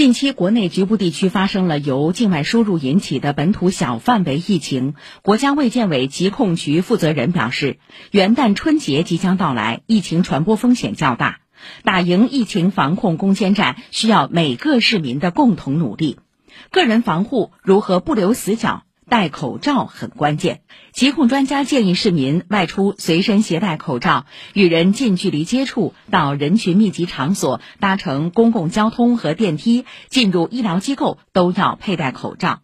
近期，国内局部地区发生了由境外输入引起的本土小范围疫情。国家卫健委疾控局负责人表示，元旦春节即将到来，疫情传播风险较大，打赢疫情防控攻坚战需要每个市民的共同努力。个人防护如何不留死角？戴口罩很关键，疾控专家建议市民外出随身携带口罩，与人近距离接触、到人群密集场所、搭乘公共交通和电梯、进入医疗机构都要佩戴口罩。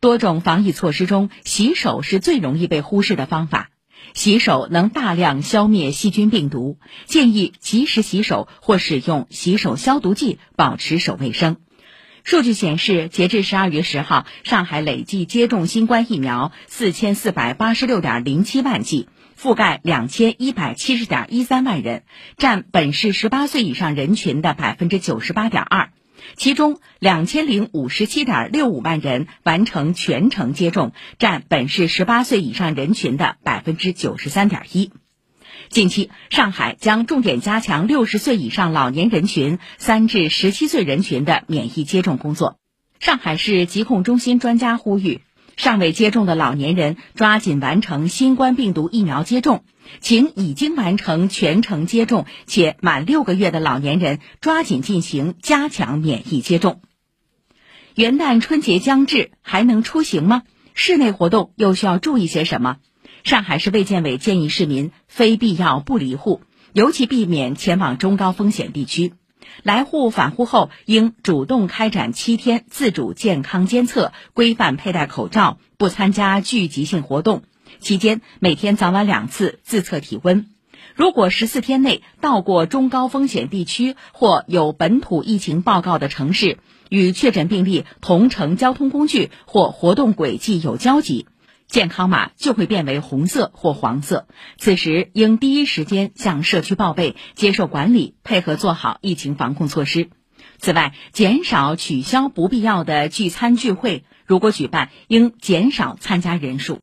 多种防疫措施中，洗手是最容易被忽视的方法。洗手能大量消灭细菌病毒，建议及时洗手或使用洗手消毒剂，保持手卫生。数据显示，截至十二月十号，上海累计接种新冠疫苗四千四百八十六点零七万剂，覆盖两千一百七十点一三万人，占本市十八岁以上人群的百分之九十八点二。其中，两千零五十七点六五万人完成全程接种，占本市十八岁以上人群的百分之九十三点一。近期，上海将重点加强六十岁以上老年人群、三至十七岁人群的免疫接种工作。上海市疾控中心专家呼吁，尚未接种的老年人抓紧完成新冠病毒疫苗接种，请已经完成全程接种且满六个月的老年人抓紧进行加强免疫接种。元旦春节将至，还能出行吗？室内活动又需要注意些什么？上海市卫健委建议市民非必要不离户，尤其避免前往中高风险地区。来沪返沪后，应主动开展七天自主健康监测，规范佩戴口罩，不参加聚集性活动。期间每天早晚两次自测体温。如果十四天内到过中高风险地区或有本土疫情报告的城市，与确诊病例同乘交通工具或活动轨迹有交集。健康码就会变为红色或黄色，此时应第一时间向社区报备，接受管理，配合做好疫情防控措施。此外，减少取消不必要的聚餐聚会，如果举办，应减少参加人数。